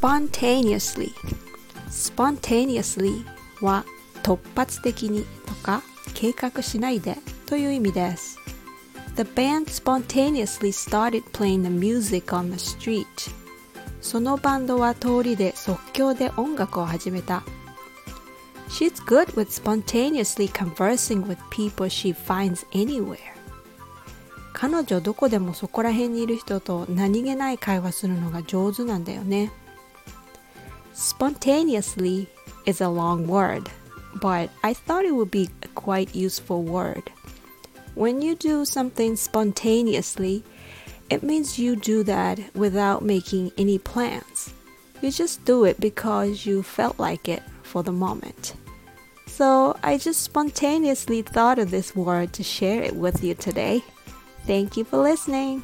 spontaneously spontaneously は突発的にとか計画しないでという意味です The band spontaneously started playing the music on the street そのバンドは通りで即興で音楽を始めた She's good with spontaneously conversing with people she finds anywhere 彼女どこでもそこら辺にいる人と何気ない会話するのが上手なんだよね Spontaneously is a long word but I thought it would be a quite useful word When you do something spontaneously it means you do that without making any plans. You just do it because you felt like it for the moment. So I just spontaneously thought of this word to share it with you today. Thank you for listening.